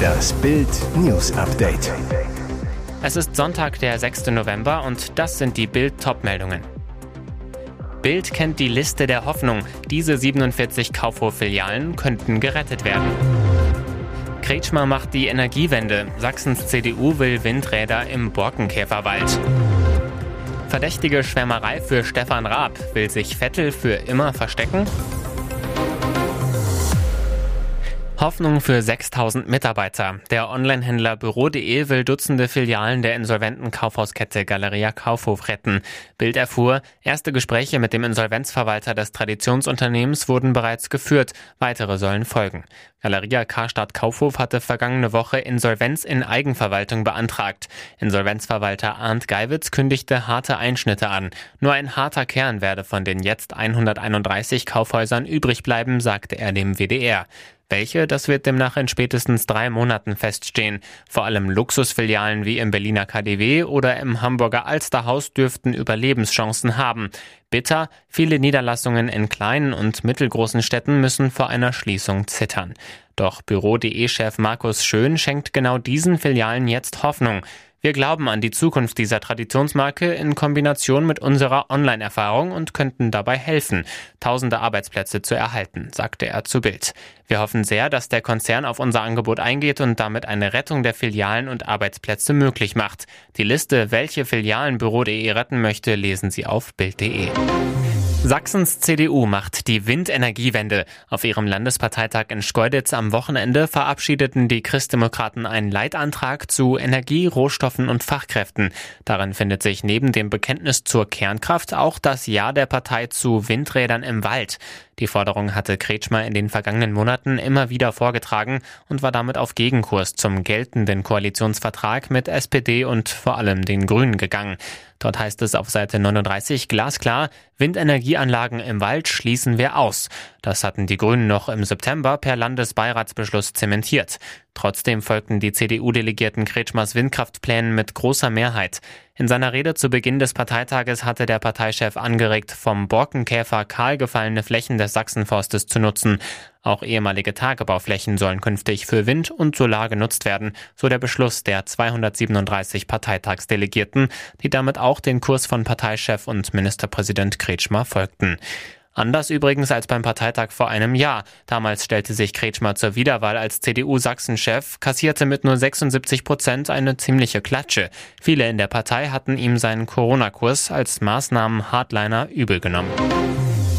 Das Bild News Update. Es ist Sonntag, der 6. November und das sind die Bild Topmeldungen. Bild kennt die Liste der Hoffnung. Diese 47 Kaufhof-Filialen könnten gerettet werden. Kretschmer macht die Energiewende. Sachsens CDU will Windräder im Borkenkäferwald. Verdächtige Schwärmerei für Stefan Raab. Will sich Vettel für immer verstecken? Hoffnung für 6000 Mitarbeiter. Der Onlinehändler Büro.de will Dutzende Filialen der insolventen Kaufhauskette Galeria Kaufhof retten. Bild erfuhr, erste Gespräche mit dem Insolvenzverwalter des Traditionsunternehmens wurden bereits geführt. Weitere sollen folgen. Galeria Karstadt Kaufhof hatte vergangene Woche Insolvenz in Eigenverwaltung beantragt. Insolvenzverwalter Arndt Geiwitz kündigte harte Einschnitte an. Nur ein harter Kern werde von den jetzt 131 Kaufhäusern übrig bleiben, sagte er dem WDR. Welche, das wird demnach in spätestens drei Monaten feststehen. Vor allem Luxusfilialen wie im Berliner KDW oder im Hamburger Alsterhaus dürften Überlebenschancen haben. Bitter, viele Niederlassungen in kleinen und mittelgroßen Städten müssen vor einer Schließung zittern. Doch Büro.de-Chef Markus Schön schenkt genau diesen Filialen jetzt Hoffnung. Wir glauben an die Zukunft dieser Traditionsmarke in Kombination mit unserer Online-Erfahrung und könnten dabei helfen, tausende Arbeitsplätze zu erhalten, sagte er zu Bild. Wir hoffen sehr, dass der Konzern auf unser Angebot eingeht und damit eine Rettung der Filialen und Arbeitsplätze möglich macht. Die Liste, welche Filialen Büro.de retten möchte, lesen Sie auf Bild.de. Sachsens CDU macht die Windenergiewende. Auf ihrem Landesparteitag in Schkeuditz am Wochenende verabschiedeten die Christdemokraten einen Leitantrag zu Energie, Rohstoffen und Fachkräften. Darin findet sich neben dem Bekenntnis zur Kernkraft auch das Ja der Partei zu Windrädern im Wald. Die Forderung hatte Kretschmer in den vergangenen Monaten immer wieder vorgetragen und war damit auf Gegenkurs zum geltenden Koalitionsvertrag mit SPD und vor allem den Grünen gegangen. Dort heißt es auf Seite 39 glasklar, Windenergieanlagen im Wald schließen wir aus. Das hatten die Grünen noch im September per Landesbeiratsbeschluss zementiert. Trotzdem folgten die CDU-Delegierten Kretschmers Windkraftplänen mit großer Mehrheit. In seiner Rede zu Beginn des Parteitages hatte der Parteichef angeregt, vom Borkenkäfer kahl gefallene Flächen des Sachsenforstes zu nutzen. Auch ehemalige Tagebauflächen sollen künftig für Wind und Solar genutzt werden, so der Beschluss der 237 Parteitagsdelegierten, die damit auch den Kurs von Parteichef und Ministerpräsident Kretschmer folgten. Anders übrigens als beim Parteitag vor einem Jahr. Damals stellte sich Kretschmer zur Wiederwahl als CDU-Sachsenchef, kassierte mit nur 76 Prozent eine ziemliche Klatsche. Viele in der Partei hatten ihm seinen Corona-Kurs als Maßnahmen Hardliner übel genommen.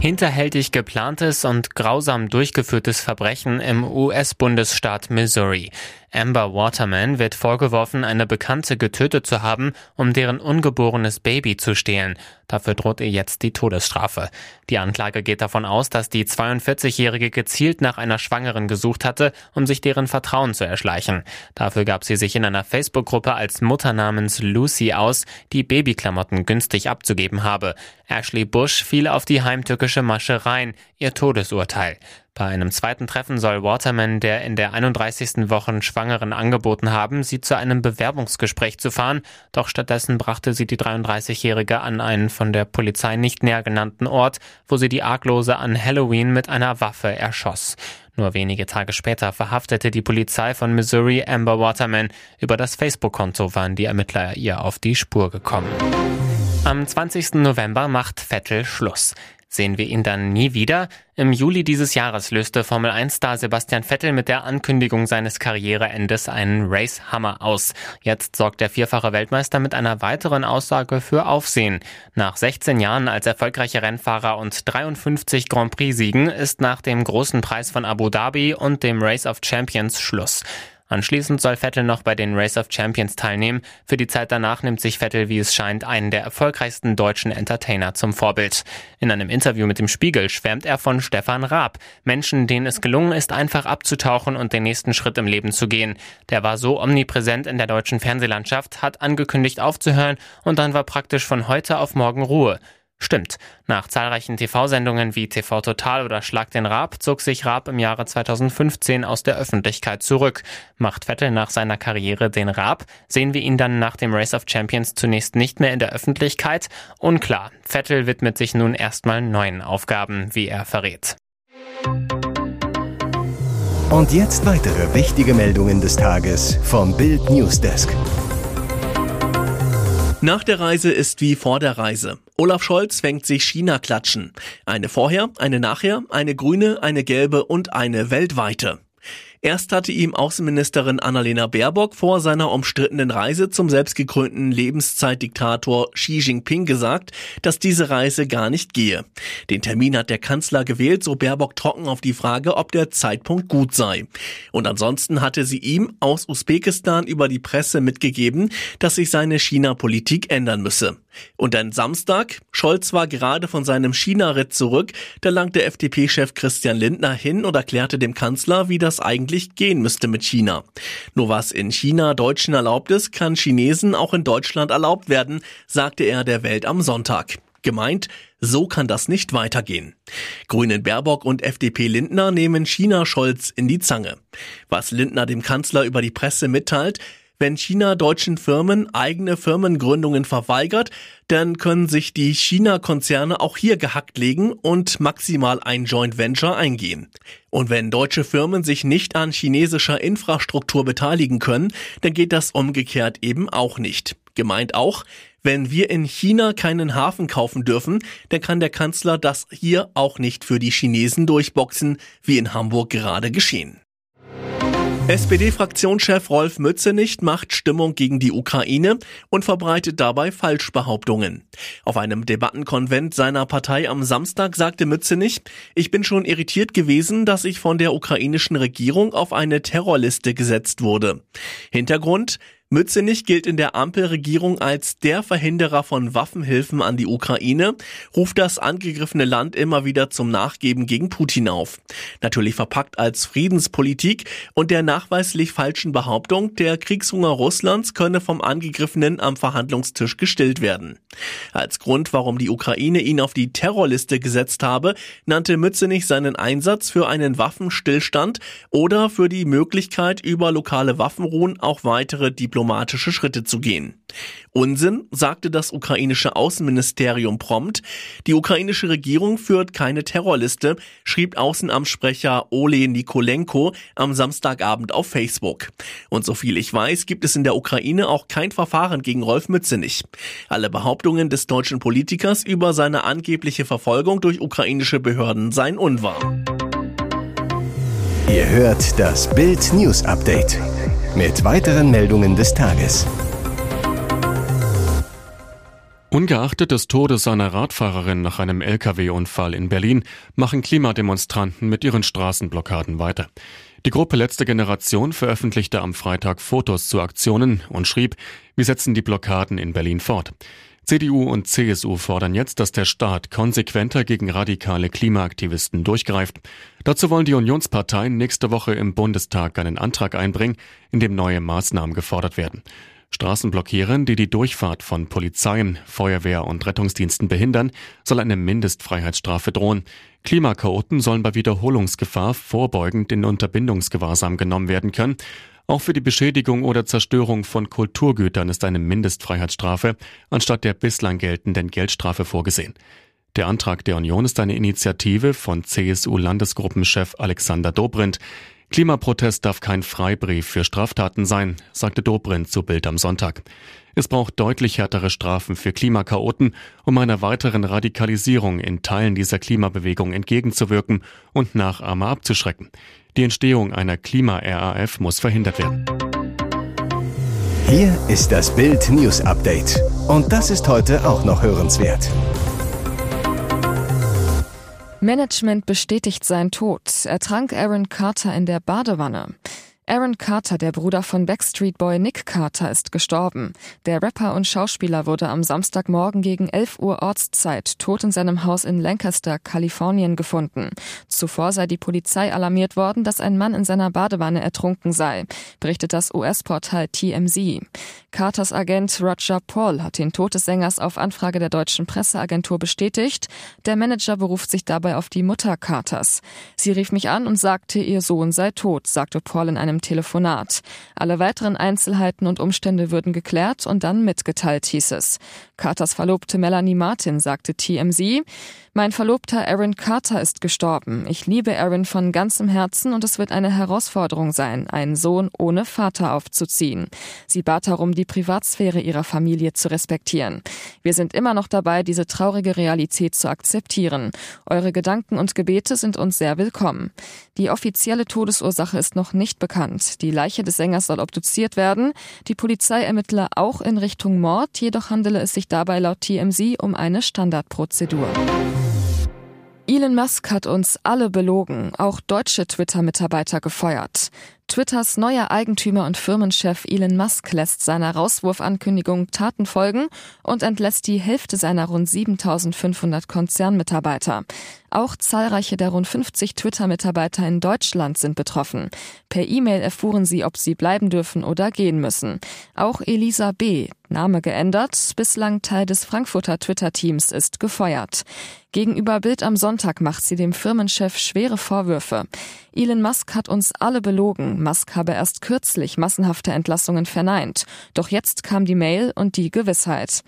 Hinterhältig geplantes und grausam durchgeführtes Verbrechen im US-Bundesstaat Missouri. Amber Waterman wird vorgeworfen, eine Bekannte getötet zu haben, um deren ungeborenes Baby zu stehlen. Dafür droht ihr jetzt die Todesstrafe. Die Anklage geht davon aus, dass die 42-Jährige gezielt nach einer Schwangeren gesucht hatte, um sich deren Vertrauen zu erschleichen. Dafür gab sie sich in einer Facebook-Gruppe als Mutter namens Lucy aus, die Babyklamotten günstig abzugeben habe. Ashley Bush fiel auf die heimtückische Masche rein, ihr Todesurteil. Bei einem zweiten Treffen soll Waterman der in der 31. Woche Schwangeren angeboten haben, sie zu einem Bewerbungsgespräch zu fahren, doch stattdessen brachte sie die 33-Jährige an einen von der Polizei nicht näher genannten Ort, wo sie die Arglose an Halloween mit einer Waffe erschoss. Nur wenige Tage später verhaftete die Polizei von Missouri Amber Waterman. Über das Facebook-Konto waren die Ermittler ihr auf die Spur gekommen. Am 20. November macht Vettel Schluss. Sehen wir ihn dann nie wieder? Im Juli dieses Jahres löste Formel 1-Star Sebastian Vettel mit der Ankündigung seines Karriereendes einen Race-Hammer aus. Jetzt sorgt der vierfache Weltmeister mit einer weiteren Aussage für Aufsehen. Nach 16 Jahren als erfolgreicher Rennfahrer und 53 Grand Prix-Siegen ist nach dem großen Preis von Abu Dhabi und dem Race of Champions Schluss. Anschließend soll Vettel noch bei den Race of Champions teilnehmen. Für die Zeit danach nimmt sich Vettel, wie es scheint, einen der erfolgreichsten deutschen Entertainer zum Vorbild. In einem Interview mit dem Spiegel schwärmt er von Stefan Raab. Menschen, denen es gelungen ist, einfach abzutauchen und den nächsten Schritt im Leben zu gehen. Der war so omnipräsent in der deutschen Fernsehlandschaft, hat angekündigt aufzuhören und dann war praktisch von heute auf morgen Ruhe. Stimmt. Nach zahlreichen TV-Sendungen wie TV Total oder Schlag den Raab zog sich Raab im Jahre 2015 aus der Öffentlichkeit zurück. Macht Vettel nach seiner Karriere den Raab? Sehen wir ihn dann nach dem Race of Champions zunächst nicht mehr in der Öffentlichkeit? Unklar. Vettel widmet sich nun erstmal neuen Aufgaben, wie er verrät. Und jetzt weitere wichtige Meldungen des Tages vom Bild Newsdesk. Nach der Reise ist wie vor der Reise. Olaf Scholz fängt sich China klatschen. Eine vorher, eine nachher, eine grüne, eine gelbe und eine weltweite. Erst hatte ihm Außenministerin Annalena Baerbock vor seiner umstrittenen Reise zum selbstgekrönten Lebenszeitdiktator Xi Jinping gesagt, dass diese Reise gar nicht gehe. Den Termin hat der Kanzler gewählt, so Baerbock trocken auf die Frage, ob der Zeitpunkt gut sei. Und ansonsten hatte sie ihm aus Usbekistan über die Presse mitgegeben, dass sich seine China-Politik ändern müsse. Und dann Samstag, Scholz war gerade von seinem China-Ritt zurück, da langte FDP-Chef Christian Lindner hin und erklärte dem Kanzler, wie das eigentlich gehen müsste mit China. Nur was in China Deutschen erlaubt ist, kann Chinesen auch in Deutschland erlaubt werden, sagte er der Welt am Sonntag. Gemeint, so kann das nicht weitergehen. Grünen Baerbock und FDP Lindner nehmen China Scholz in die Zange. Was Lindner dem Kanzler über die Presse mitteilt, wenn China deutschen Firmen eigene Firmengründungen verweigert, dann können sich die China-Konzerne auch hier gehackt legen und maximal ein Joint Venture eingehen. Und wenn deutsche Firmen sich nicht an chinesischer Infrastruktur beteiligen können, dann geht das umgekehrt eben auch nicht. Gemeint auch, wenn wir in China keinen Hafen kaufen dürfen, dann kann der Kanzler das hier auch nicht für die Chinesen durchboxen, wie in Hamburg gerade geschehen. SPD-Fraktionschef Rolf Mützenich macht Stimmung gegen die Ukraine und verbreitet dabei Falschbehauptungen. Auf einem Debattenkonvent seiner Partei am Samstag sagte Mützenich, ich bin schon irritiert gewesen, dass ich von der ukrainischen Regierung auf eine Terrorliste gesetzt wurde. Hintergrund, Mützenich gilt in der Ampelregierung als der Verhinderer von Waffenhilfen an die Ukraine, ruft das angegriffene Land immer wieder zum Nachgeben gegen Putin auf. Natürlich verpackt als Friedenspolitik und der nachweislich falschen Behauptung, der Kriegshunger Russlands könne vom Angegriffenen am Verhandlungstisch gestillt werden. Als Grund, warum die Ukraine ihn auf die Terrorliste gesetzt habe, nannte Mützenich seinen Einsatz für einen Waffenstillstand oder für die Möglichkeit, über lokale Waffenruhen auch weitere Diplomatie diplomatische Schritte zu gehen. Unsinn, sagte das ukrainische Außenministerium prompt. Die ukrainische Regierung führt keine Terrorliste, schrieb Außenamtssprecher Ole Nikolenko am Samstagabend auf Facebook. Und soviel ich weiß, gibt es in der Ukraine auch kein Verfahren gegen Rolf Mützenich. Alle Behauptungen des deutschen Politikers über seine angebliche Verfolgung durch ukrainische Behörden seien unwahr. Ihr hört das Bild News Update mit weiteren Meldungen des Tages. Ungeachtet des Todes einer Radfahrerin nach einem Lkw-Unfall in Berlin machen Klimademonstranten mit ihren Straßenblockaden weiter. Die Gruppe Letzte Generation veröffentlichte am Freitag Fotos zu Aktionen und schrieb, wir setzen die Blockaden in Berlin fort. CDU und CSU fordern jetzt, dass der Staat konsequenter gegen radikale Klimaaktivisten durchgreift. Dazu wollen die Unionsparteien nächste Woche im Bundestag einen Antrag einbringen, in dem neue Maßnahmen gefordert werden. Straßen blockieren, die die Durchfahrt von Polizei, Feuerwehr und Rettungsdiensten behindern, soll eine Mindestfreiheitsstrafe drohen. Klimakaoten sollen bei Wiederholungsgefahr vorbeugend in Unterbindungsgewahrsam genommen werden können. Auch für die Beschädigung oder Zerstörung von Kulturgütern ist eine Mindestfreiheitsstrafe anstatt der bislang geltenden Geldstrafe vorgesehen. Der Antrag der Union ist eine Initiative von CSU-Landesgruppenchef Alexander Dobrindt. Klimaprotest darf kein Freibrief für Straftaten sein, sagte Dobrindt zu Bild am Sonntag. Es braucht deutlich härtere Strafen für Klimakaoten, um einer weiteren Radikalisierung in Teilen dieser Klimabewegung entgegenzuwirken und Nachahmer abzuschrecken. Die Entstehung einer Klima-RAF muss verhindert werden. Hier ist das Bild News Update. Und das ist heute auch noch hörenswert. Management bestätigt sein Tod. Ertrank Aaron Carter in der Badewanne. Aaron Carter, der Bruder von Backstreet Boy Nick Carter, ist gestorben. Der Rapper und Schauspieler wurde am Samstagmorgen gegen 11 Uhr Ortszeit tot in seinem Haus in Lancaster, Kalifornien gefunden. Zuvor sei die Polizei alarmiert worden, dass ein Mann in seiner Badewanne ertrunken sei, berichtet das US-Portal TMZ. Carters Agent Roger Paul hat den Tod des Sängers auf Anfrage der deutschen Presseagentur bestätigt. Der Manager beruft sich dabei auf die Mutter Carters. Sie rief mich an und sagte, ihr Sohn sei tot, sagte Paul in einem Telefonat. Alle weiteren Einzelheiten und Umstände würden geklärt und dann mitgeteilt, hieß es. Carters Verlobte Melanie Martin sagte TMZ, mein Verlobter Aaron Carter ist gestorben. Ich liebe Aaron von ganzem Herzen und es wird eine Herausforderung sein, einen Sohn ohne Vater aufzuziehen. Sie bat darum, die Privatsphäre ihrer Familie zu respektieren. Wir sind immer noch dabei, diese traurige Realität zu akzeptieren. Eure Gedanken und Gebete sind uns sehr willkommen. Die offizielle Todesursache ist noch nicht bekannt. Die Leiche des Sängers soll obduziert werden. Die Polizei ermittler auch in Richtung Mord, jedoch handele es sich dabei laut TMZ um eine Standardprozedur. Elon Musk hat uns alle belogen, auch deutsche Twitter-Mitarbeiter gefeuert. Twitters neuer Eigentümer und Firmenchef Elon Musk lässt seiner Rauswurfankündigung Taten folgen und entlässt die Hälfte seiner rund 7500 Konzernmitarbeiter. Auch zahlreiche der rund 50 Twitter-Mitarbeiter in Deutschland sind betroffen. Per E-Mail erfuhren sie, ob sie bleiben dürfen oder gehen müssen. Auch Elisa B., Name geändert, bislang Teil des Frankfurter Twitter-Teams, ist gefeuert. Gegenüber Bild am Sonntag macht sie dem Firmenchef schwere Vorwürfe. Elon Musk hat uns alle belogen. Musk habe erst kürzlich massenhafte Entlassungen verneint. Doch jetzt kam die Mail und die Gewissheit.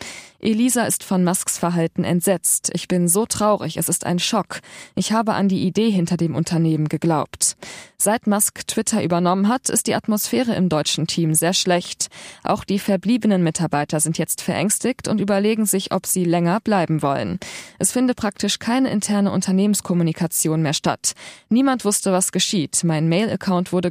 Elisa ist von Musks Verhalten entsetzt. Ich bin so traurig, es ist ein Schock. Ich habe an die Idee hinter dem Unternehmen geglaubt. Seit Musk Twitter übernommen hat, ist die Atmosphäre im deutschen Team sehr schlecht. Auch die verbliebenen Mitarbeiter sind jetzt verängstigt und überlegen sich, ob sie länger bleiben wollen. Es finde praktisch keine interne Unternehmenskommunikation mehr statt. Niemand wusste, was geschieht. Mein Mail-Account wurde